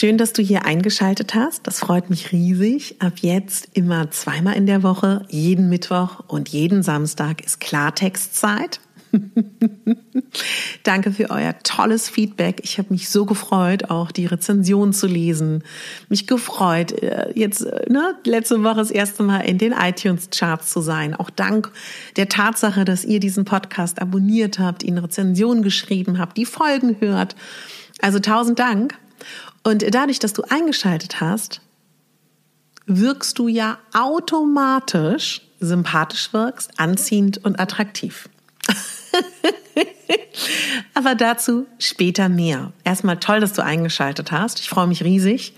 Schön, dass du hier eingeschaltet hast. Das freut mich riesig. Ab jetzt immer zweimal in der Woche, jeden Mittwoch und jeden Samstag ist Klartextzeit. Danke für euer tolles Feedback. Ich habe mich so gefreut, auch die Rezension zu lesen. Mich gefreut, äh, jetzt äh, ne, letzte Woche das erste Mal in den iTunes-Charts zu sein. Auch dank der Tatsache, dass ihr diesen Podcast abonniert habt, ihn Rezensionen geschrieben habt, die Folgen hört. Also tausend Dank. Und dadurch, dass du eingeschaltet hast, wirkst du ja automatisch sympathisch wirkst, anziehend und attraktiv. Aber dazu später mehr. Erstmal toll, dass du eingeschaltet hast. Ich freue mich riesig.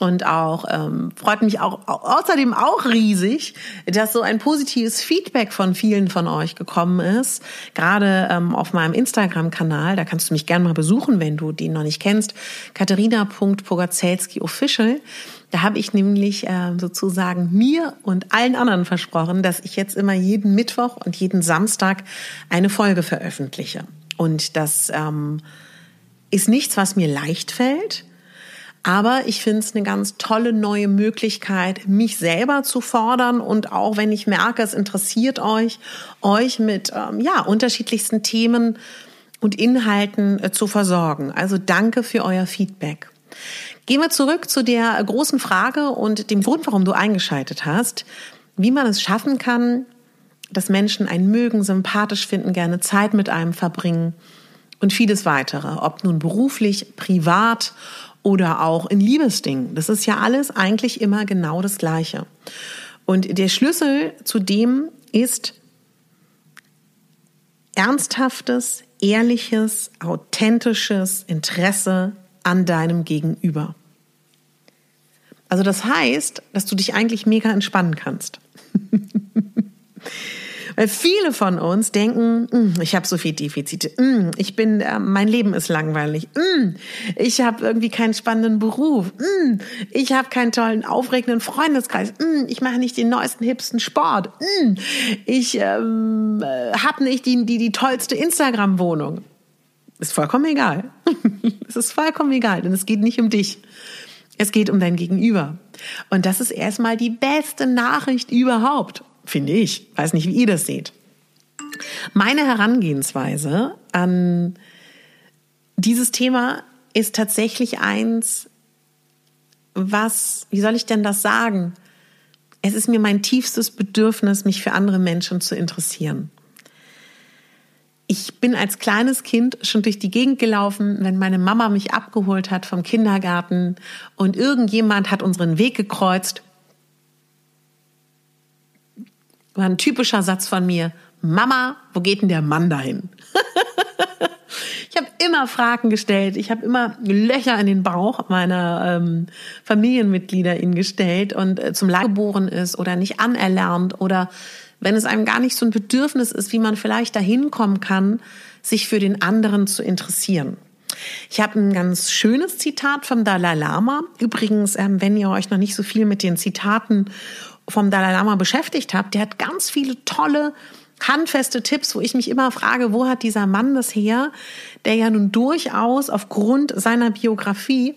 Und auch ähm, freut mich auch außerdem auch riesig, dass so ein positives Feedback von vielen von euch gekommen ist. Gerade ähm, auf meinem Instagram-Kanal, da kannst du mich gerne mal besuchen, wenn du den noch nicht kennst. Katharina.pogacelski official. Da habe ich nämlich äh, sozusagen mir und allen anderen versprochen, dass ich jetzt immer jeden Mittwoch und jeden Samstag eine Folge veröffentliche. Und das ähm, ist nichts, was mir leicht fällt aber ich finde es eine ganz tolle neue Möglichkeit, mich selber zu fordern und auch wenn ich merke, es interessiert euch, euch mit ähm, ja unterschiedlichsten Themen und Inhalten äh, zu versorgen. Also danke für euer Feedback. Gehen wir zurück zu der großen Frage und dem Grund, warum du eingeschaltet hast, wie man es schaffen kann, dass Menschen einen mögen, sympathisch finden, gerne Zeit mit einem verbringen und vieles weitere, ob nun beruflich, privat oder auch in Liebesdingen. Das ist ja alles eigentlich immer genau das Gleiche. Und der Schlüssel zu dem ist ernsthaftes, ehrliches, authentisches Interesse an deinem Gegenüber. Also das heißt, dass du dich eigentlich mega entspannen kannst. Weil viele von uns denken, hm, ich habe so viel Defizite, hm, ich bin, äh, mein Leben ist langweilig, hm, ich habe irgendwie keinen spannenden Beruf, ich habe keinen tollen, aufregenden Freundeskreis, ich mache nicht den neuesten, hipsten Sport, ich ähm, äh, habe nicht die, die, die tollste Instagram-Wohnung. Ist vollkommen egal. es ist vollkommen egal, denn es geht nicht um dich. Es geht um dein Gegenüber. Und das ist erstmal die beste Nachricht überhaupt finde ich. Weiß nicht, wie ihr das seht. Meine Herangehensweise an dieses Thema ist tatsächlich eins, was, wie soll ich denn das sagen? Es ist mir mein tiefstes Bedürfnis, mich für andere Menschen zu interessieren. Ich bin als kleines Kind schon durch die Gegend gelaufen, wenn meine Mama mich abgeholt hat vom Kindergarten und irgendjemand hat unseren Weg gekreuzt war ein typischer Satz von mir. Mama, wo geht denn der Mann dahin? ich habe immer Fragen gestellt. Ich habe immer Löcher in den Bauch meiner ähm, Familienmitglieder ihnen gestellt und äh, zum Leid geboren ist oder nicht anerlernt oder wenn es einem gar nicht so ein Bedürfnis ist, wie man vielleicht dahin kommen kann, sich für den anderen zu interessieren. Ich habe ein ganz schönes Zitat vom Dalai Lama. Übrigens, ähm, wenn ihr euch noch nicht so viel mit den Zitaten vom Dalai Lama beschäftigt habt, der hat ganz viele tolle handfeste Tipps, wo ich mich immer frage, wo hat dieser Mann das her, der ja nun durchaus aufgrund seiner Biografie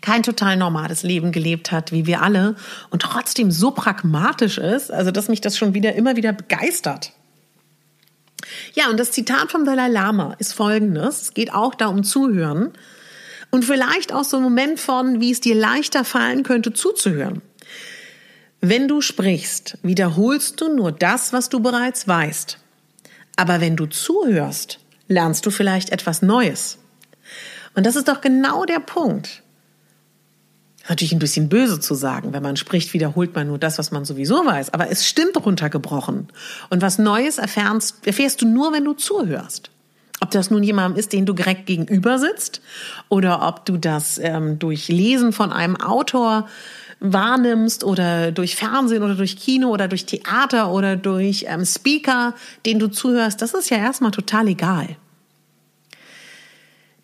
kein total normales Leben gelebt hat, wie wir alle, und trotzdem so pragmatisch ist, also dass mich das schon wieder immer wieder begeistert. Ja, und das Zitat vom Dalai Lama ist folgendes. Es geht auch da um Zuhören. Und vielleicht auch so ein Moment von, wie es dir leichter fallen könnte, zuzuhören. Wenn du sprichst, wiederholst du nur das, was du bereits weißt. Aber wenn du zuhörst, lernst du vielleicht etwas Neues. Und das ist doch genau der Punkt. Natürlich ein bisschen böse zu sagen, wenn man spricht, wiederholt man nur das, was man sowieso weiß. Aber es stimmt runtergebrochen. Und was Neues erfährst, erfährst du nur, wenn du zuhörst. Ob das nun jemandem ist, den du direkt gegenüber sitzt, oder ob du das ähm, durch Lesen von einem Autor wahrnimmst oder durch Fernsehen oder durch Kino oder durch Theater oder durch ähm, Speaker, den du zuhörst, das ist ja erstmal total egal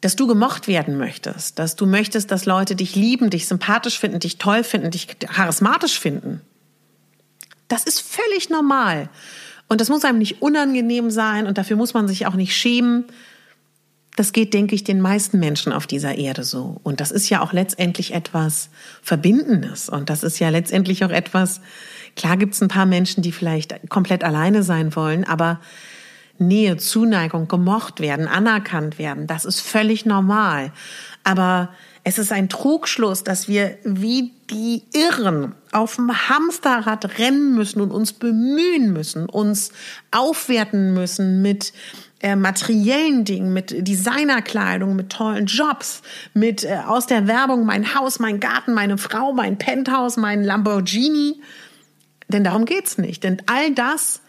dass du gemocht werden möchtest, dass du möchtest, dass Leute dich lieben, dich sympathisch finden, dich toll finden, dich charismatisch finden. Das ist völlig normal. Und das muss einem nicht unangenehm sein und dafür muss man sich auch nicht schämen. Das geht, denke ich, den meisten Menschen auf dieser Erde so. Und das ist ja auch letztendlich etwas Verbindendes. Und das ist ja letztendlich auch etwas, klar gibt es ein paar Menschen, die vielleicht komplett alleine sein wollen, aber Nähe, Zuneigung, gemocht werden, anerkannt werden. Das ist völlig normal. Aber es ist ein Trugschluss, dass wir wie die Irren auf dem Hamsterrad rennen müssen und uns bemühen müssen, uns aufwerten müssen mit äh, materiellen Dingen, mit Designerkleidung, mit tollen Jobs, mit äh, aus der Werbung mein Haus, mein Garten, meine Frau, mein Penthouse, mein Lamborghini. Denn darum geht's nicht. Denn all das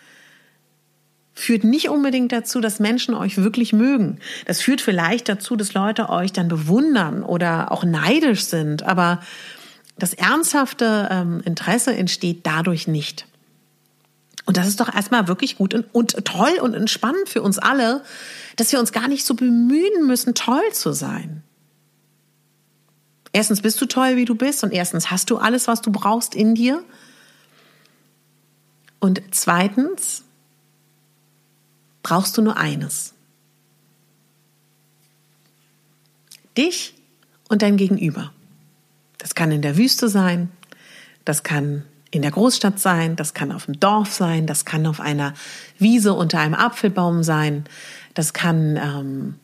führt nicht unbedingt dazu, dass Menschen euch wirklich mögen. Das führt vielleicht dazu, dass Leute euch dann bewundern oder auch neidisch sind, aber das ernsthafte ähm, Interesse entsteht dadurch nicht. Und das ist doch erstmal wirklich gut und, und toll und entspannend für uns alle, dass wir uns gar nicht so bemühen müssen, toll zu sein. Erstens bist du toll, wie du bist und erstens hast du alles, was du brauchst in dir. Und zweitens brauchst du nur eines. Dich und dein Gegenüber. Das kann in der Wüste sein, das kann in der Großstadt sein, das kann auf dem Dorf sein, das kann auf einer Wiese unter einem Apfelbaum sein, das kann ähm,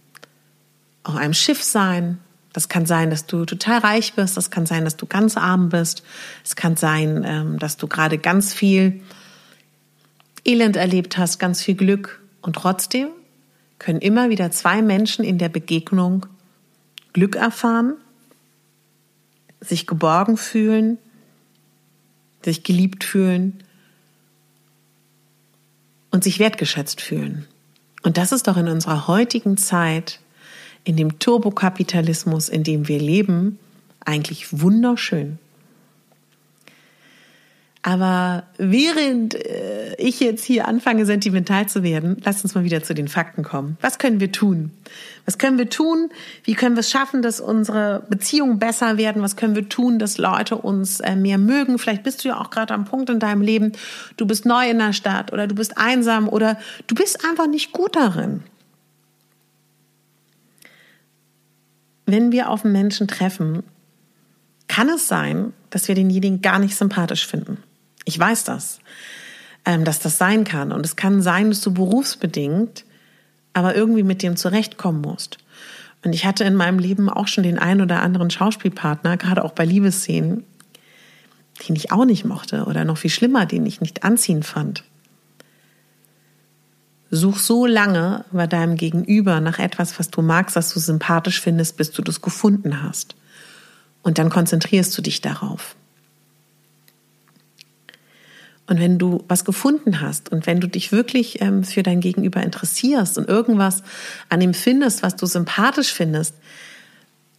auf einem Schiff sein, das kann sein, dass du total reich bist, das kann sein, dass du ganz arm bist, es kann sein, ähm, dass du gerade ganz viel Elend erlebt hast, ganz viel Glück, und trotzdem können immer wieder zwei Menschen in der Begegnung Glück erfahren, sich geborgen fühlen, sich geliebt fühlen und sich wertgeschätzt fühlen. Und das ist doch in unserer heutigen Zeit, in dem Turbokapitalismus, in dem wir leben, eigentlich wunderschön. Aber während äh, ich jetzt hier anfange, sentimental zu werden, lasst uns mal wieder zu den Fakten kommen. Was können wir tun? Was können wir tun? Wie können wir es schaffen, dass unsere Beziehungen besser werden? Was können wir tun, dass Leute uns äh, mehr mögen? Vielleicht bist du ja auch gerade am Punkt in deinem Leben, du bist neu in der Stadt oder du bist einsam oder du bist einfach nicht gut darin. Wenn wir auf einen Menschen treffen, kann es sein, dass wir denjenigen gar nicht sympathisch finden. Ich weiß das, ähm, dass das sein kann. Und es kann sein, dass du berufsbedingt aber irgendwie mit dem zurechtkommen musst. Und ich hatte in meinem Leben auch schon den einen oder anderen Schauspielpartner, gerade auch bei Liebesszenen, den ich auch nicht mochte oder noch viel schlimmer, den ich nicht anziehen fand. Such so lange bei deinem Gegenüber nach etwas, was du magst, was du sympathisch findest, bis du das gefunden hast. Und dann konzentrierst du dich darauf. Und wenn du was gefunden hast und wenn du dich wirklich ähm, für dein Gegenüber interessierst und irgendwas an ihm findest, was du sympathisch findest,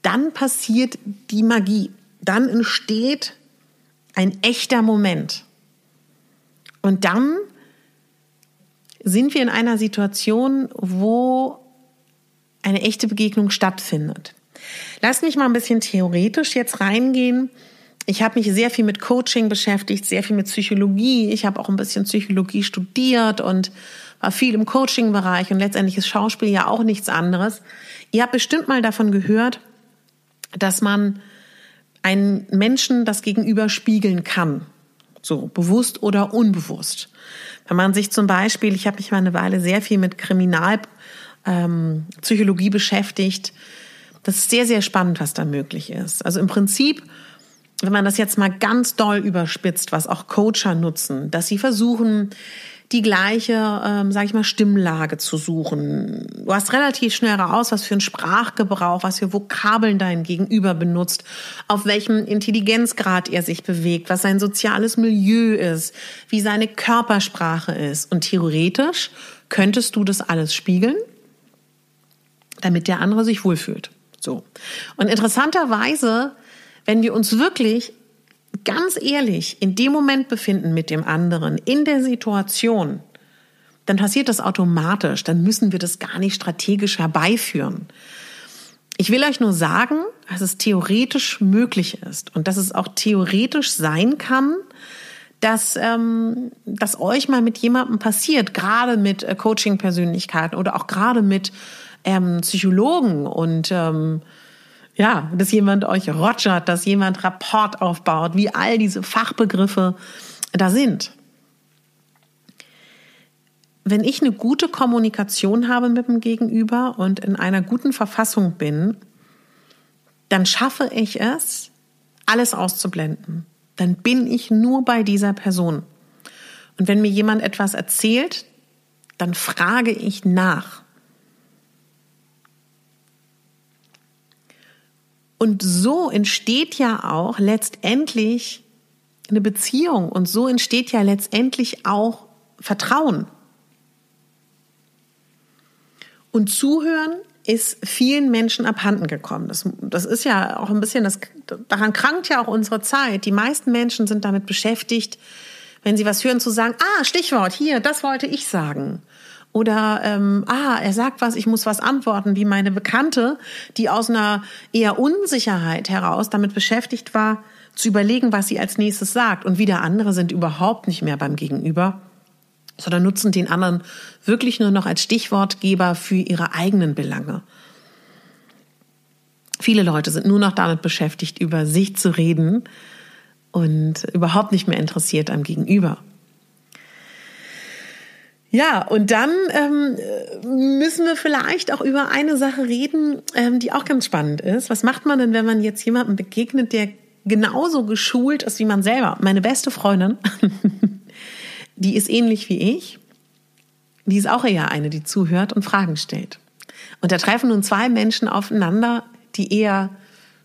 dann passiert die Magie. Dann entsteht ein echter Moment. Und dann sind wir in einer Situation, wo eine echte Begegnung stattfindet. Lass mich mal ein bisschen theoretisch jetzt reingehen ich habe mich sehr viel mit Coaching beschäftigt, sehr viel mit Psychologie. Ich habe auch ein bisschen Psychologie studiert und war viel im Coaching-Bereich und letztendlich ist Schauspiel ja auch nichts anderes. Ihr habt bestimmt mal davon gehört, dass man einen Menschen das Gegenüber spiegeln kann. So, bewusst oder unbewusst. Wenn man sich zum Beispiel, ich habe mich mal eine Weile sehr viel mit Kriminalpsychologie ähm, beschäftigt. Das ist sehr, sehr spannend, was da möglich ist. Also im Prinzip wenn man das jetzt mal ganz doll überspitzt, was auch Coacher nutzen, dass sie versuchen, die gleiche, ähm, sage ich mal, Stimmlage zu suchen. Du hast relativ schnell raus, was für ein Sprachgebrauch, was für Vokabeln dein Gegenüber benutzt, auf welchem Intelligenzgrad er sich bewegt, was sein soziales Milieu ist, wie seine Körpersprache ist. Und theoretisch könntest du das alles spiegeln, damit der andere sich wohlfühlt. So. Und interessanterweise wenn wir uns wirklich ganz ehrlich in dem Moment befinden mit dem anderen, in der Situation, dann passiert das automatisch. Dann müssen wir das gar nicht strategisch herbeiführen. Ich will euch nur sagen, dass es theoretisch möglich ist und dass es auch theoretisch sein kann, dass ähm, dass euch mal mit jemandem passiert, gerade mit äh, Coaching-Persönlichkeiten oder auch gerade mit ähm, Psychologen und ähm, ja, dass jemand euch rogert, dass jemand Rapport aufbaut, wie all diese Fachbegriffe da sind. Wenn ich eine gute Kommunikation habe mit dem Gegenüber und in einer guten Verfassung bin, dann schaffe ich es, alles auszublenden. Dann bin ich nur bei dieser Person. Und wenn mir jemand etwas erzählt, dann frage ich nach. Und so entsteht ja auch letztendlich eine Beziehung und so entsteht ja letztendlich auch Vertrauen. Und Zuhören ist vielen Menschen abhanden gekommen. Das, das ist ja auch ein bisschen, das, daran krankt ja auch unsere Zeit. Die meisten Menschen sind damit beschäftigt, wenn sie was hören, zu sagen, ah, Stichwort, hier, das wollte ich sagen. Oder ähm, ah, er sagt was, ich muss was antworten, wie meine Bekannte, die aus einer eher Unsicherheit heraus damit beschäftigt war, zu überlegen, was sie als nächstes sagt. Und wieder andere sind überhaupt nicht mehr beim Gegenüber, sondern nutzen den anderen wirklich nur noch als Stichwortgeber für ihre eigenen Belange. Viele Leute sind nur noch damit beschäftigt, über sich zu reden und überhaupt nicht mehr interessiert am Gegenüber. Ja, und dann ähm, müssen wir vielleicht auch über eine Sache reden, ähm, die auch ganz spannend ist. Was macht man denn, wenn man jetzt jemandem begegnet, der genauso geschult ist wie man selber? Meine beste Freundin, die ist ähnlich wie ich. Die ist auch eher eine, die zuhört und Fragen stellt. Und da treffen nun zwei Menschen aufeinander, die eher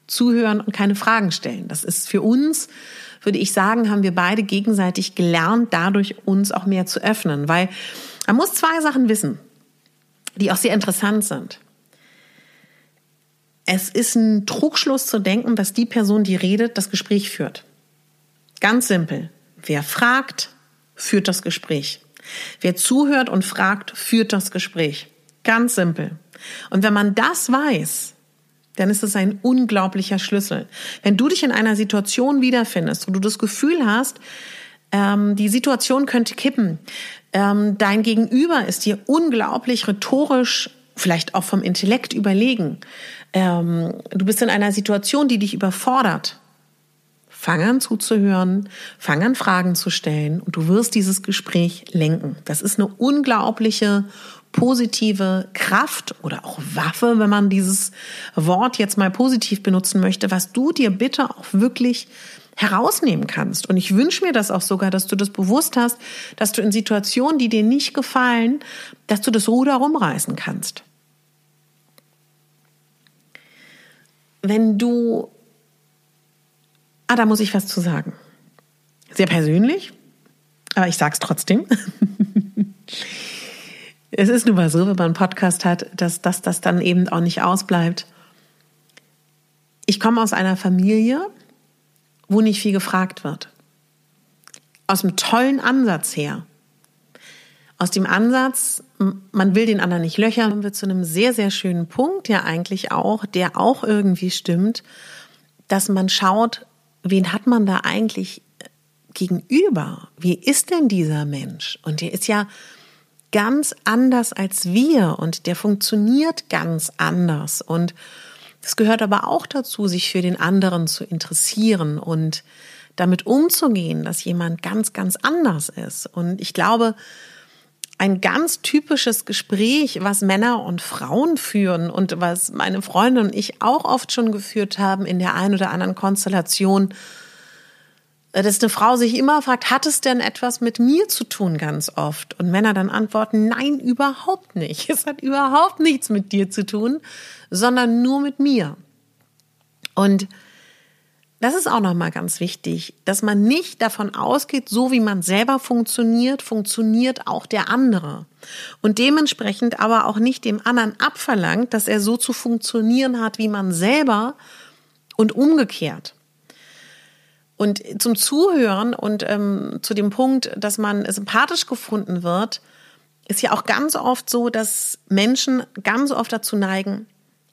zuhören und keine Fragen stellen. Das ist für uns würde ich sagen, haben wir beide gegenseitig gelernt, dadurch uns auch mehr zu öffnen. Weil man muss zwei Sachen wissen, die auch sehr interessant sind. Es ist ein Trugschluss zu denken, dass die Person, die redet, das Gespräch führt. Ganz simpel. Wer fragt, führt das Gespräch. Wer zuhört und fragt, führt das Gespräch. Ganz simpel. Und wenn man das weiß, dann ist es ein unglaublicher Schlüssel. Wenn du dich in einer Situation wiederfindest, wo du das Gefühl hast, ähm, die Situation könnte kippen, ähm, dein Gegenüber ist dir unglaublich rhetorisch, vielleicht auch vom Intellekt überlegen, ähm, du bist in einer Situation, die dich überfordert, fang an zuzuhören, fang an Fragen zu stellen und du wirst dieses Gespräch lenken. Das ist eine unglaubliche positive Kraft oder auch Waffe, wenn man dieses Wort jetzt mal positiv benutzen möchte, was du dir bitte auch wirklich herausnehmen kannst. Und ich wünsche mir das auch sogar, dass du das bewusst hast, dass du in Situationen, die dir nicht gefallen, dass du das Ruder rumreißen kannst. Wenn du, ah, da muss ich was zu sagen. Sehr persönlich, aber ich sag's trotzdem. es ist nun mal so, wenn man einen Podcast hat, dass, dass das dann eben auch nicht ausbleibt. Ich komme aus einer Familie, wo nicht viel gefragt wird. Aus einem tollen Ansatz her. Aus dem Ansatz, man will den anderen nicht löchern, kommen wir zu einem sehr, sehr schönen Punkt, ja eigentlich auch, der auch irgendwie stimmt, dass man schaut, wen hat man da eigentlich gegenüber? Wie ist denn dieser Mensch? Und der ist ja ganz anders als wir und der funktioniert ganz anders. Und es gehört aber auch dazu, sich für den anderen zu interessieren und damit umzugehen, dass jemand ganz, ganz anders ist. Und ich glaube, ein ganz typisches Gespräch, was Männer und Frauen führen und was meine Freunde und ich auch oft schon geführt haben in der einen oder anderen Konstellation, dass eine Frau sich immer fragt, hat es denn etwas mit mir zu tun ganz oft? Und Männer dann antworten, nein, überhaupt nicht. Es hat überhaupt nichts mit dir zu tun, sondern nur mit mir. Und das ist auch nochmal ganz wichtig, dass man nicht davon ausgeht, so wie man selber funktioniert, funktioniert auch der andere. Und dementsprechend aber auch nicht dem anderen abverlangt, dass er so zu funktionieren hat, wie man selber und umgekehrt. Und zum Zuhören und ähm, zu dem Punkt, dass man sympathisch gefunden wird, ist ja auch ganz oft so, dass Menschen ganz oft dazu neigen,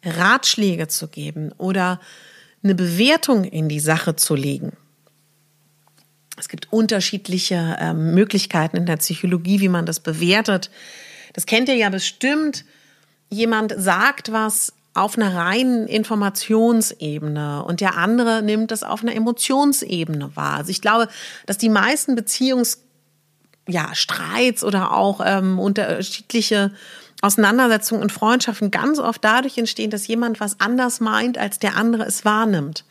Ratschläge zu geben oder eine Bewertung in die Sache zu legen. Es gibt unterschiedliche äh, Möglichkeiten in der Psychologie, wie man das bewertet. Das kennt ihr ja bestimmt. Jemand sagt was auf einer reinen Informationsebene und der andere nimmt das auf einer Emotionsebene wahr. Also ich glaube, dass die meisten Beziehungs ja, oder auch ähm, unterschiedliche Auseinandersetzungen und Freundschaften ganz oft dadurch entstehen, dass jemand was anders meint, als der andere es wahrnimmt.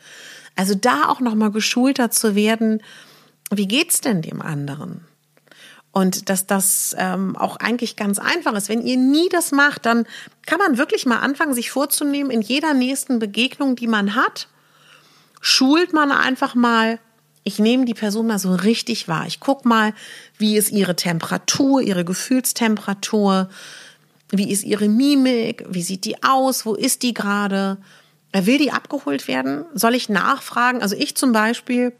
Also da auch nochmal geschulter zu werden, wie geht's denn dem anderen? Und dass das ähm, auch eigentlich ganz einfach ist. Wenn ihr nie das macht, dann kann man wirklich mal anfangen, sich vorzunehmen, in jeder nächsten Begegnung, die man hat, schult man einfach mal, ich nehme die Person mal so richtig wahr. Ich guck mal, wie ist ihre Temperatur, ihre Gefühlstemperatur, wie ist ihre Mimik? Wie sieht die aus? Wo ist die gerade? Will die abgeholt werden? Soll ich nachfragen? Also ich zum Beispiel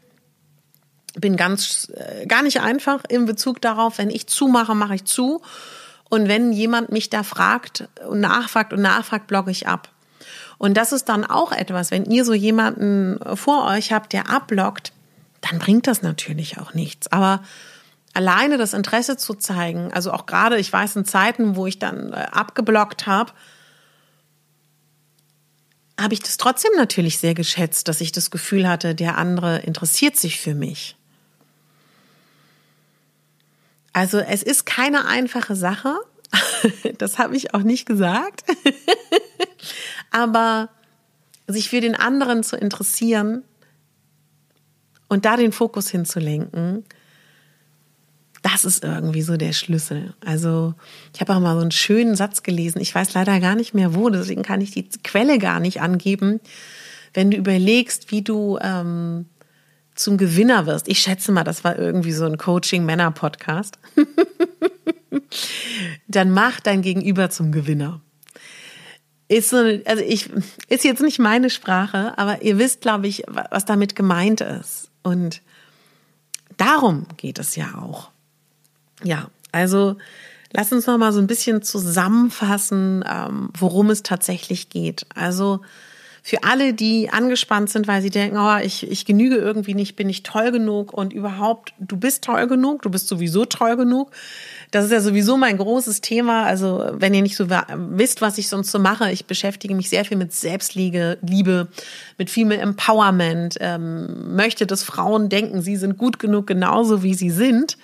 bin ganz äh, gar nicht einfach in Bezug darauf, wenn ich zumache, mache ich zu. Und wenn jemand mich da fragt und nachfragt und nachfragt, blogge ich ab. Und das ist dann auch etwas, wenn ihr so jemanden vor euch habt, der abblockt, dann bringt das natürlich auch nichts. Aber alleine das Interesse zu zeigen, also auch gerade, ich weiß, in Zeiten, wo ich dann äh, abgeblockt habe, habe ich das trotzdem natürlich sehr geschätzt, dass ich das Gefühl hatte, der andere interessiert sich für mich. Also es ist keine einfache Sache, das habe ich auch nicht gesagt, aber sich für den anderen zu interessieren und da den Fokus hinzulenken, das ist irgendwie so der Schlüssel. Also ich habe auch mal so einen schönen Satz gelesen. Ich weiß leider gar nicht mehr wo, deswegen kann ich die Quelle gar nicht angeben. Wenn du überlegst, wie du ähm, zum Gewinner wirst. Ich schätze mal, das war irgendwie so ein Coaching-Männer-Podcast. Dann mach dein Gegenüber zum Gewinner. Ist so, also ich, ist jetzt nicht meine Sprache, aber ihr wisst, glaube ich, was damit gemeint ist. Und darum geht es ja auch. Ja, also lass uns noch mal so ein bisschen zusammenfassen, ähm, worum es tatsächlich geht. Also für alle, die angespannt sind, weil sie denken, oh, ich, ich genüge irgendwie nicht, bin ich toll genug und überhaupt, du bist toll genug, du bist sowieso toll genug. Das ist ja sowieso mein großes Thema. Also wenn ihr nicht so wisst, was ich sonst so mache, ich beschäftige mich sehr viel mit Selbstliebe, Liebe, mit viel mehr Empowerment, ähm, möchte, dass Frauen denken, sie sind gut genug, genauso wie sie sind.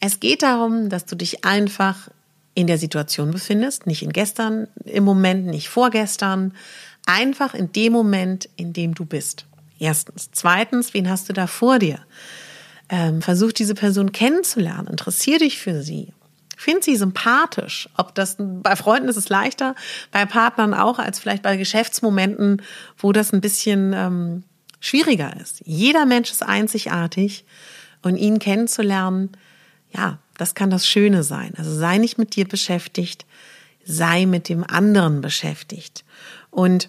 Es geht darum, dass du dich einfach in der Situation befindest, nicht in gestern, im Moment, nicht vorgestern, einfach in dem Moment, in dem du bist. Erstens. Zweitens, wen hast du da vor dir? Ähm, versuch diese Person kennenzulernen, interessier dich für sie. Find sie sympathisch. Ob das bei Freunden ist es leichter, bei Partnern auch, als vielleicht bei Geschäftsmomenten, wo das ein bisschen ähm, schwieriger ist. Jeder Mensch ist einzigartig und ihn kennenzulernen, ja, das kann das Schöne sein. Also sei nicht mit dir beschäftigt, sei mit dem anderen beschäftigt. Und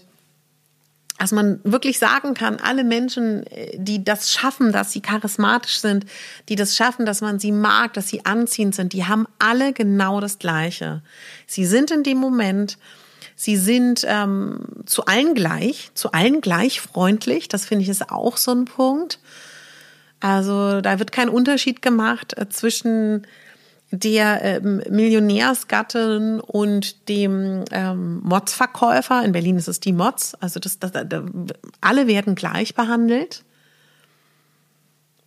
dass man wirklich sagen kann, alle Menschen, die das schaffen, dass sie charismatisch sind, die das schaffen, dass man sie mag, dass sie anziehend sind, die haben alle genau das Gleiche. Sie sind in dem Moment Sie sind ähm, zu allen gleich, zu allen gleich freundlich. Das finde ich ist auch so ein Punkt. Also da wird kein Unterschied gemacht äh, zwischen der ähm, Millionärsgattin und dem ähm, Mods-Verkäufer. In Berlin ist es die Mods. Also das, das, das, alle werden gleich behandelt.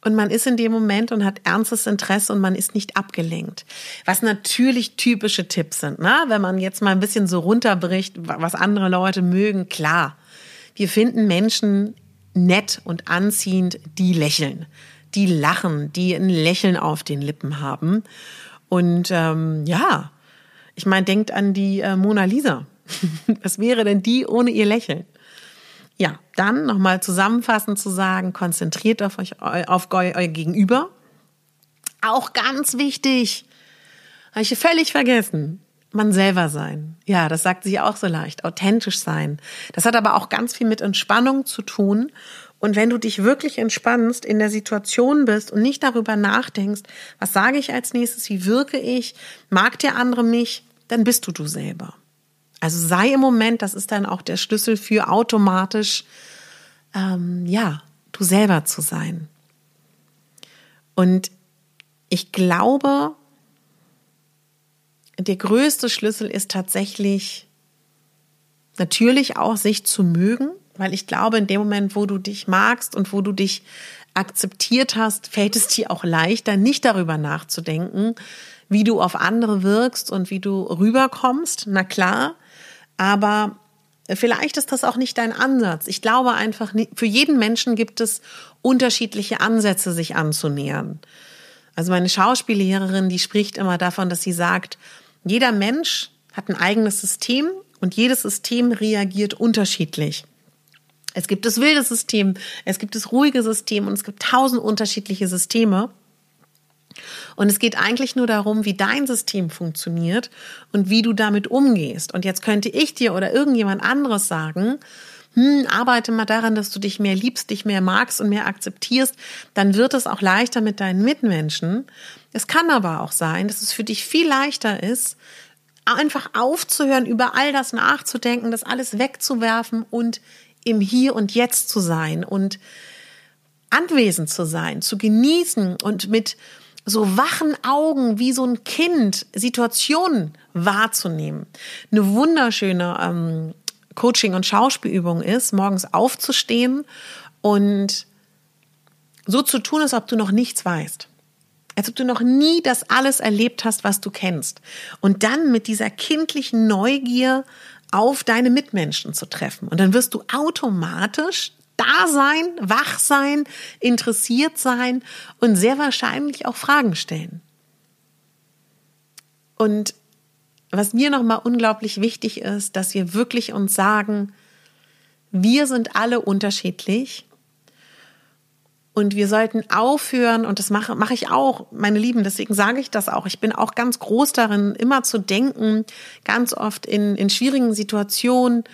Und man ist in dem Moment und hat ernstes Interesse und man ist nicht abgelenkt. Was natürlich typische Tipps sind, ne? wenn man jetzt mal ein bisschen so runterbricht, was andere Leute mögen, klar. Wir finden Menschen nett und anziehend, die lächeln, die lachen, die ein Lächeln auf den Lippen haben. Und ähm, ja, ich meine, denkt an die äh, Mona Lisa. Was wäre denn die ohne ihr Lächeln? Ja, dann nochmal zusammenfassend zu sagen, konzentriert auf euch, auf euer Gegenüber. Auch ganz wichtig, habe ich völlig vergessen, man selber sein. Ja, das sagt sich auch so leicht, authentisch sein. Das hat aber auch ganz viel mit Entspannung zu tun und wenn du dich wirklich entspannst, in der Situation bist und nicht darüber nachdenkst, was sage ich als nächstes, wie wirke ich, mag der andere mich, dann bist du du selber. Also sei im Moment, das ist dann auch der Schlüssel für automatisch, ähm, ja, du selber zu sein. Und ich glaube, der größte Schlüssel ist tatsächlich natürlich auch sich zu mögen, weil ich glaube, in dem Moment, wo du dich magst und wo du dich akzeptiert hast, fällt es dir auch leichter, nicht darüber nachzudenken, wie du auf andere wirkst und wie du rüberkommst. Na klar, aber vielleicht ist das auch nicht dein Ansatz. Ich glaube einfach, für jeden Menschen gibt es unterschiedliche Ansätze, sich anzunähern. Also meine Schauspiellehrerin, die spricht immer davon, dass sie sagt, jeder Mensch hat ein eigenes System und jedes System reagiert unterschiedlich. Es gibt das wilde System, es gibt das ruhige System und es gibt tausend unterschiedliche Systeme. Und es geht eigentlich nur darum, wie dein System funktioniert und wie du damit umgehst. Und jetzt könnte ich dir oder irgendjemand anderes sagen, hm, arbeite mal daran, dass du dich mehr liebst, dich mehr magst und mehr akzeptierst, dann wird es auch leichter mit deinen Mitmenschen. Es kann aber auch sein, dass es für dich viel leichter ist, einfach aufzuhören, über all das nachzudenken, das alles wegzuwerfen und im Hier und Jetzt zu sein und anwesend zu sein, zu genießen und mit so wachen Augen wie so ein Kind Situationen wahrzunehmen. Eine wunderschöne ähm, Coaching- und Schauspielübung ist, morgens aufzustehen und so zu tun, als ob du noch nichts weißt. Als ob du noch nie das alles erlebt hast, was du kennst. Und dann mit dieser kindlichen Neugier auf deine Mitmenschen zu treffen. Und dann wirst du automatisch da sein, wach sein, interessiert sein und sehr wahrscheinlich auch Fragen stellen. Und was mir nochmal unglaublich wichtig ist, dass wir wirklich uns sagen, wir sind alle unterschiedlich und wir sollten aufhören, und das mache, mache ich auch, meine Lieben, deswegen sage ich das auch. Ich bin auch ganz groß darin, immer zu denken, ganz oft in, in schwierigen Situationen,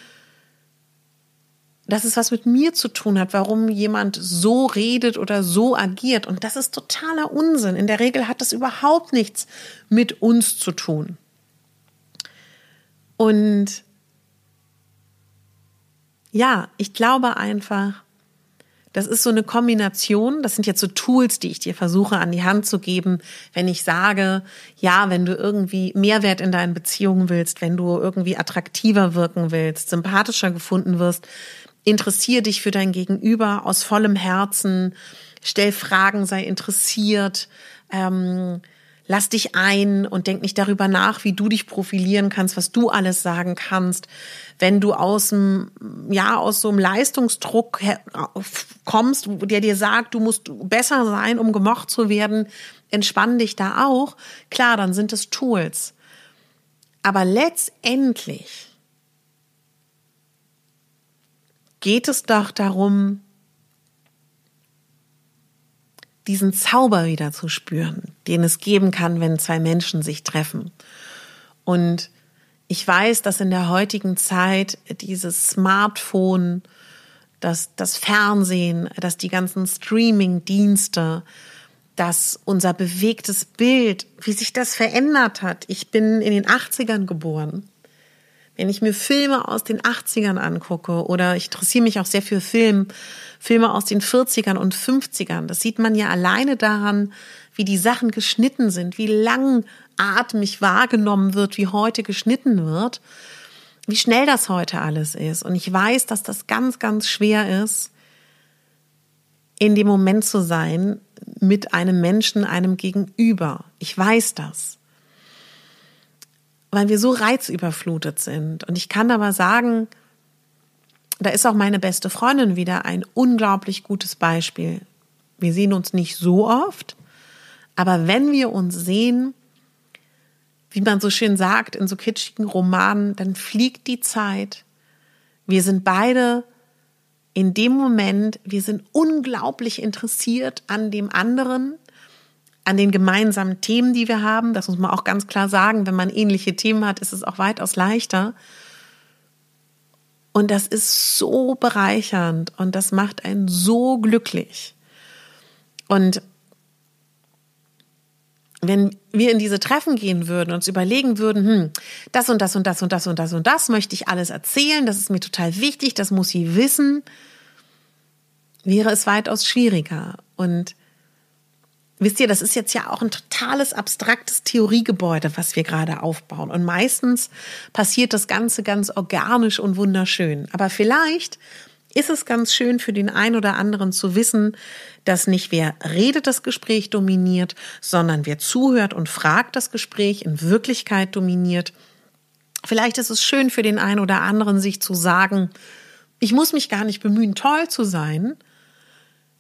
dass es was mit mir zu tun hat, warum jemand so redet oder so agiert. Und das ist totaler Unsinn. In der Regel hat das überhaupt nichts mit uns zu tun. Und ja, ich glaube einfach, das ist so eine Kombination. Das sind jetzt so Tools, die ich dir versuche an die Hand zu geben, wenn ich sage, ja, wenn du irgendwie Mehrwert in deinen Beziehungen willst, wenn du irgendwie attraktiver wirken willst, sympathischer gefunden wirst, interessier dich für dein Gegenüber aus vollem Herzen, stell Fragen, sei interessiert, ähm, lass dich ein und denk nicht darüber nach, wie du dich profilieren kannst, was du alles sagen kannst. Wenn du aus dem, ja, aus so einem Leistungsdruck kommst, der dir sagt, du musst besser sein, um gemocht zu werden, entspann dich da auch. Klar, dann sind es Tools. Aber letztendlich geht es doch darum, diesen Zauber wieder zu spüren, den es geben kann, wenn zwei Menschen sich treffen. Und ich weiß, dass in der heutigen Zeit dieses Smartphone, das, das Fernsehen, dass die ganzen Streaming-Dienste, dass unser bewegtes Bild, wie sich das verändert hat. Ich bin in den 80ern geboren. Wenn ich mir Filme aus den 80ern angucke oder ich interessiere mich auch sehr für Film, Filme aus den 40ern und 50ern, das sieht man ja alleine daran, wie die Sachen geschnitten sind, wie langatmig wahrgenommen wird, wie heute geschnitten wird, wie schnell das heute alles ist. Und ich weiß, dass das ganz, ganz schwer ist, in dem Moment zu sein mit einem Menschen, einem Gegenüber. Ich weiß das weil wir so reizüberflutet sind. Und ich kann aber sagen, da ist auch meine beste Freundin wieder ein unglaublich gutes Beispiel. Wir sehen uns nicht so oft, aber wenn wir uns sehen, wie man so schön sagt in so kitschigen Romanen, dann fliegt die Zeit. Wir sind beide in dem Moment, wir sind unglaublich interessiert an dem anderen an den gemeinsamen Themen, die wir haben. Das muss man auch ganz klar sagen. Wenn man ähnliche Themen hat, ist es auch weitaus leichter. Und das ist so bereichernd und das macht einen so glücklich. Und wenn wir in diese Treffen gehen würden und uns überlegen würden, hm, das und das und das und das und das und das möchte ich alles erzählen, das ist mir total wichtig, das muss sie wissen, wäre es weitaus schwieriger. Und Wisst ihr, das ist jetzt ja auch ein totales abstraktes Theoriegebäude, was wir gerade aufbauen. Und meistens passiert das Ganze ganz organisch und wunderschön. Aber vielleicht ist es ganz schön für den einen oder anderen zu wissen, dass nicht wer redet das Gespräch dominiert, sondern wer zuhört und fragt das Gespräch in Wirklichkeit dominiert. Vielleicht ist es schön für den einen oder anderen, sich zu sagen, ich muss mich gar nicht bemühen, toll zu sein,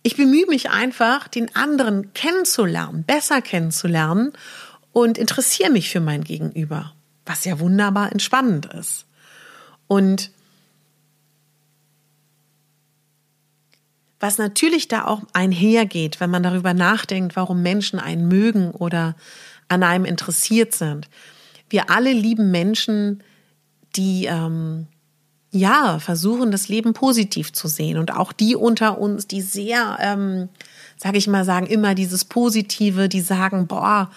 ich bemühe mich einfach, den anderen kennenzulernen, besser kennenzulernen und interessiere mich für mein Gegenüber, was ja wunderbar entspannend ist. Und was natürlich da auch einhergeht, wenn man darüber nachdenkt, warum Menschen einen mögen oder an einem interessiert sind. Wir alle lieben Menschen, die ähm, ja, versuchen, das Leben positiv zu sehen. Und auch die unter uns, die sehr, ähm, sage ich mal, sagen immer dieses Positive, die sagen, boah,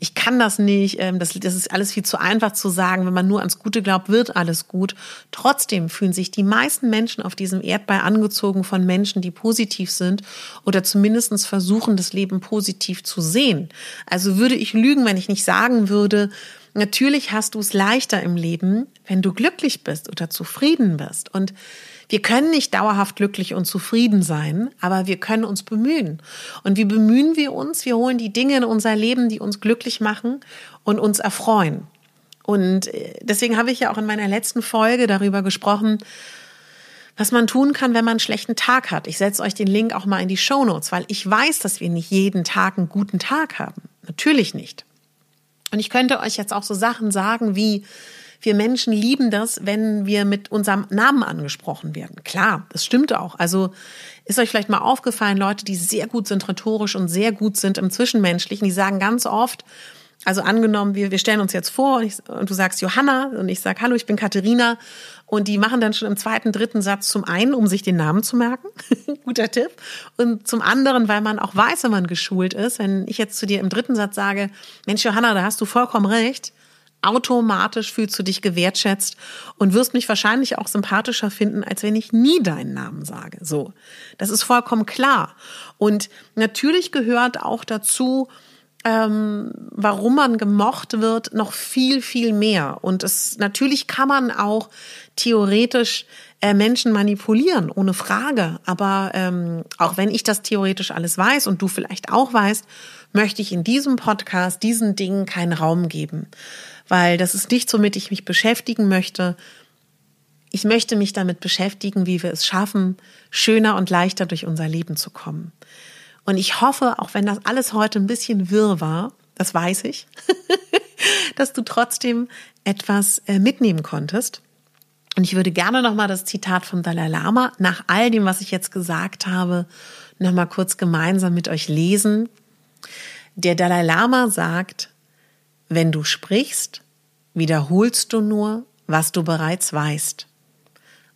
ich kann das nicht, ähm, das, das ist alles viel zu einfach zu sagen, wenn man nur ans Gute glaubt, wird alles gut. Trotzdem fühlen sich die meisten Menschen auf diesem Erdball angezogen von Menschen, die positiv sind oder zumindestens versuchen, das Leben positiv zu sehen. Also würde ich lügen, wenn ich nicht sagen würde, Natürlich hast du es leichter im Leben, wenn du glücklich bist oder zufrieden bist. Und wir können nicht dauerhaft glücklich und zufrieden sein, aber wir können uns bemühen. Und wie bemühen wir uns? Wir holen die Dinge in unser Leben, die uns glücklich machen und uns erfreuen. Und äh, deswegen habe ich ja auch in meiner letzten Folge darüber gesprochen, was man tun kann, wenn man einen schlechten Tag hat. Ich setze euch den Link auch mal in die Show Notes, weil ich weiß, dass wir nicht jeden Tag einen guten Tag haben. Natürlich nicht. Und ich könnte euch jetzt auch so Sachen sagen wie, wir Menschen lieben das, wenn wir mit unserem Namen angesprochen werden. Klar, das stimmt auch. Also ist euch vielleicht mal aufgefallen, Leute, die sehr gut sind rhetorisch und sehr gut sind im Zwischenmenschlichen, die sagen ganz oft, also angenommen, wir, wir stellen uns jetzt vor und, ich, und du sagst Johanna und ich sag Hallo, ich bin Katharina. Und die machen dann schon im zweiten, dritten Satz zum einen, um sich den Namen zu merken, guter Tipp, und zum anderen, weil man auch weiß, wenn man geschult ist, wenn ich jetzt zu dir im dritten Satz sage, Mensch Johanna, da hast du vollkommen recht, automatisch fühlst du dich gewertschätzt und wirst mich wahrscheinlich auch sympathischer finden, als wenn ich nie deinen Namen sage. So, das ist vollkommen klar. Und natürlich gehört auch dazu, ähm, warum man gemocht wird, noch viel, viel mehr. Und es natürlich kann man auch theoretisch äh, Menschen manipulieren, ohne Frage. Aber ähm, auch wenn ich das theoretisch alles weiß und du vielleicht auch weißt, möchte ich in diesem Podcast diesen Dingen keinen Raum geben. Weil das ist nicht, womit ich mich beschäftigen möchte. Ich möchte mich damit beschäftigen, wie wir es schaffen, schöner und leichter durch unser Leben zu kommen. Und ich hoffe, auch wenn das alles heute ein bisschen wirr war, das weiß ich, dass du trotzdem etwas äh, mitnehmen konntest. Und ich würde gerne nochmal das Zitat vom Dalai Lama nach all dem, was ich jetzt gesagt habe, nochmal kurz gemeinsam mit euch lesen. Der Dalai Lama sagt, wenn du sprichst, wiederholst du nur, was du bereits weißt.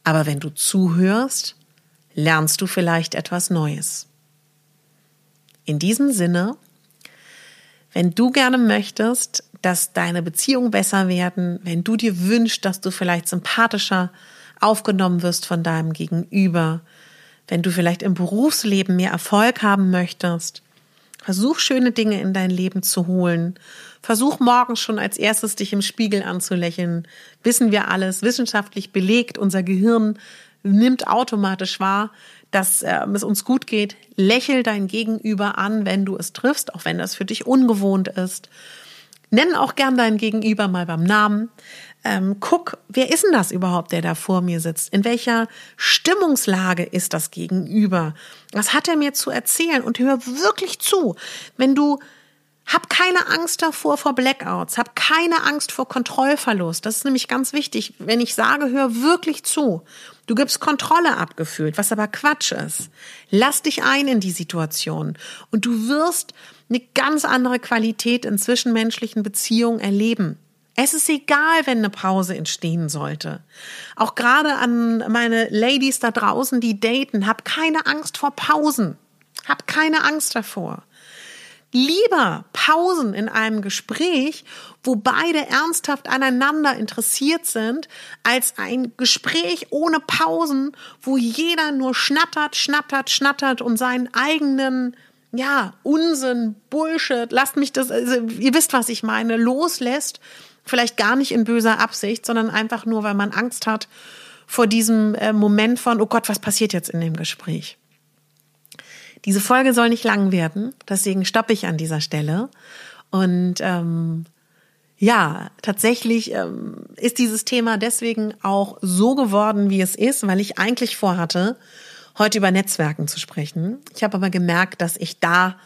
Aber wenn du zuhörst, lernst du vielleicht etwas Neues. In diesem Sinne, wenn du gerne möchtest, dass deine Beziehungen besser werden, wenn du dir wünschst, dass du vielleicht sympathischer aufgenommen wirst von deinem Gegenüber, wenn du vielleicht im Berufsleben mehr Erfolg haben möchtest. Versuch schöne Dinge in dein Leben zu holen. Versuch morgens schon als erstes dich im Spiegel anzulächeln. Wissen wir alles, wissenschaftlich belegt, unser Gehirn nimmt automatisch wahr, dass äh, es uns gut geht. Lächel dein Gegenüber an, wenn du es triffst, auch wenn das für dich ungewohnt ist. Nenn auch gern dein Gegenüber mal beim Namen. Ähm, guck, wer ist denn das überhaupt, der da vor mir sitzt? In welcher Stimmungslage ist das Gegenüber? Was hat er mir zu erzählen? Und hör wirklich zu. Wenn du hab keine Angst davor vor Blackouts, hab keine Angst vor Kontrollverlust. Das ist nämlich ganz wichtig. Wenn ich sage, hör wirklich zu. Du gibst Kontrolle abgefühlt, was aber Quatsch ist. Lass dich ein in die Situation und du wirst eine ganz andere Qualität in zwischenmenschlichen Beziehungen erleben. Es ist egal, wenn eine Pause entstehen sollte. Auch gerade an meine Ladies da draußen, die daten, hab keine Angst vor Pausen. Hab keine Angst davor lieber Pausen in einem Gespräch, wo beide ernsthaft aneinander interessiert sind, als ein Gespräch ohne Pausen, wo jeder nur schnattert, schnattert, schnattert und seinen eigenen ja, Unsinn, Bullshit, lasst mich das, also ihr wisst, was ich meine, loslässt, vielleicht gar nicht in böser Absicht, sondern einfach nur, weil man Angst hat vor diesem äh, Moment von, oh Gott, was passiert jetzt in dem Gespräch? Diese Folge soll nicht lang werden, deswegen stoppe ich an dieser Stelle. Und ähm, ja, tatsächlich ähm, ist dieses Thema deswegen auch so geworden, wie es ist, weil ich eigentlich vorhatte, heute über Netzwerken zu sprechen. Ich habe aber gemerkt, dass ich da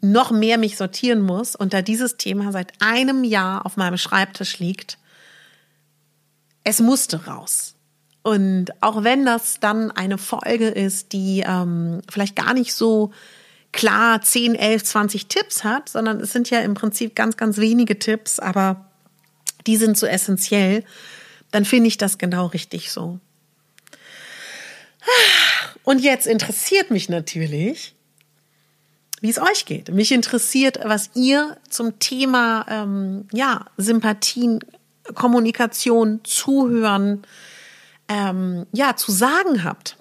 noch mehr mich sortieren muss und da dieses Thema seit einem Jahr auf meinem Schreibtisch liegt, es musste raus. Und auch wenn das dann eine Folge ist, die ähm, vielleicht gar nicht so klar 10, 11, 20 Tipps hat, sondern es sind ja im Prinzip ganz, ganz wenige Tipps, aber die sind so essentiell, dann finde ich das genau richtig so. Und jetzt interessiert mich natürlich, wie es euch geht. Mich interessiert, was ihr zum Thema ähm, ja Sympathien, Kommunikation, Zuhören, ähm, ja, zu sagen habt,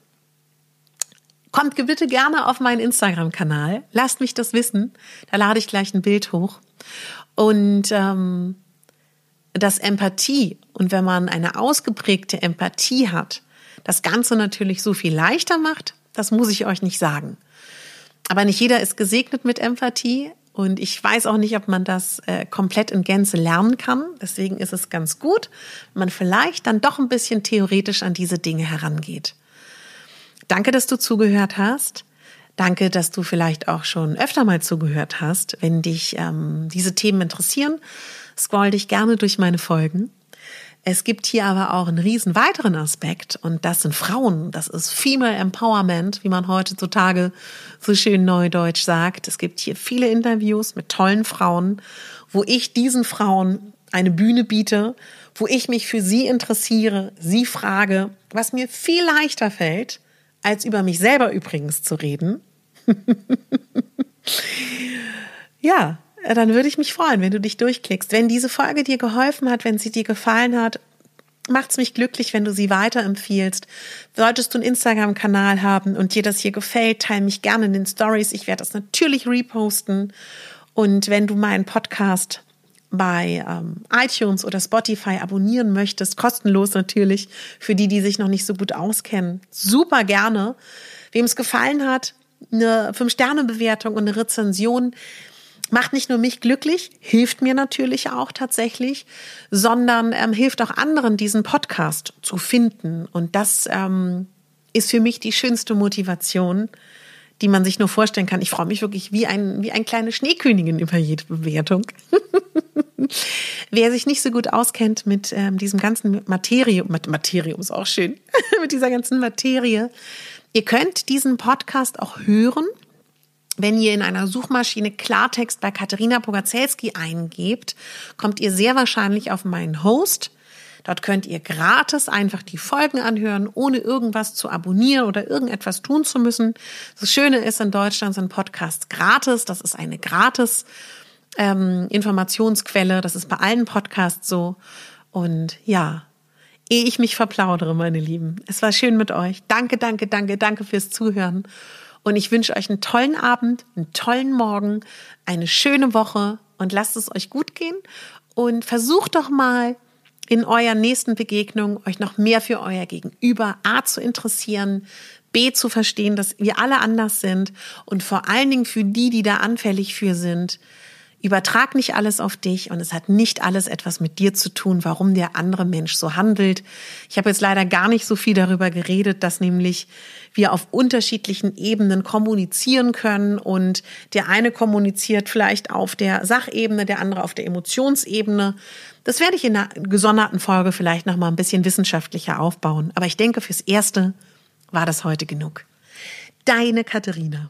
kommt bitte gerne auf meinen Instagram-Kanal. Lasst mich das wissen. Da lade ich gleich ein Bild hoch. Und ähm, das Empathie und wenn man eine ausgeprägte Empathie hat, das Ganze natürlich so viel leichter macht, das muss ich euch nicht sagen. Aber nicht jeder ist gesegnet mit Empathie. Und ich weiß auch nicht, ob man das äh, komplett in Gänze lernen kann. Deswegen ist es ganz gut, wenn man vielleicht dann doch ein bisschen theoretisch an diese Dinge herangeht. Danke, dass du zugehört hast. Danke, dass du vielleicht auch schon öfter mal zugehört hast. Wenn dich ähm, diese Themen interessieren, scroll dich gerne durch meine Folgen. Es gibt hier aber auch einen riesen weiteren Aspekt und das sind Frauen. Das ist Female Empowerment, wie man heutzutage so schön neudeutsch sagt. Es gibt hier viele Interviews mit tollen Frauen, wo ich diesen Frauen eine Bühne biete, wo ich mich für sie interessiere, sie frage, was mir viel leichter fällt, als über mich selber übrigens zu reden. ja, dann würde ich mich freuen, wenn du dich durchklickst. Wenn diese Folge dir geholfen hat, wenn sie dir gefallen hat, macht's mich glücklich, wenn du sie weiterempfiehlst. Solltest du einen Instagram-Kanal haben und dir das hier gefällt, teile mich gerne in den Stories. Ich werde das natürlich reposten. Und wenn du meinen Podcast bei ähm, iTunes oder Spotify abonnieren möchtest, kostenlos natürlich, für die, die sich noch nicht so gut auskennen, super gerne. Wem es gefallen hat, eine 5-Sterne-Bewertung und eine Rezension macht nicht nur mich glücklich, hilft mir natürlich auch tatsächlich, sondern ähm, hilft auch anderen, diesen Podcast zu finden. Und das ähm, ist für mich die schönste Motivation, die man sich nur vorstellen kann. Ich freue mich wirklich wie ein, wie ein kleine Schneekönigin über jede Bewertung. Wer sich nicht so gut auskennt mit ähm, diesem ganzen Materium, Materium ist auch schön, mit dieser ganzen Materie, ihr könnt diesen Podcast auch hören wenn ihr in einer Suchmaschine Klartext bei Katharina Pogacelski eingebt, kommt ihr sehr wahrscheinlich auf meinen Host. Dort könnt ihr gratis einfach die Folgen anhören, ohne irgendwas zu abonnieren oder irgendetwas tun zu müssen. Das Schöne ist, in Deutschland sind Podcasts gratis. Das ist eine gratis ähm, Informationsquelle. Das ist bei allen Podcasts so. Und ja, ehe ich mich verplaudere, meine Lieben. Es war schön mit euch. Danke, danke, danke, danke fürs Zuhören. Und ich wünsche euch einen tollen Abend, einen tollen Morgen, eine schöne Woche und lasst es euch gut gehen. Und versucht doch mal in eurer nächsten Begegnung euch noch mehr für euer Gegenüber A zu interessieren, B zu verstehen, dass wir alle anders sind und vor allen Dingen für die, die da anfällig für sind, Übertrag nicht alles auf dich und es hat nicht alles etwas mit dir zu tun, warum der andere Mensch so handelt. Ich habe jetzt leider gar nicht so viel darüber geredet, dass nämlich wir auf unterschiedlichen Ebenen kommunizieren können und der eine kommuniziert vielleicht auf der Sachebene, der andere auf der Emotionsebene. Das werde ich in einer gesonderten Folge vielleicht noch mal ein bisschen wissenschaftlicher aufbauen. Aber ich denke, fürs Erste war das heute genug. Deine Katharina.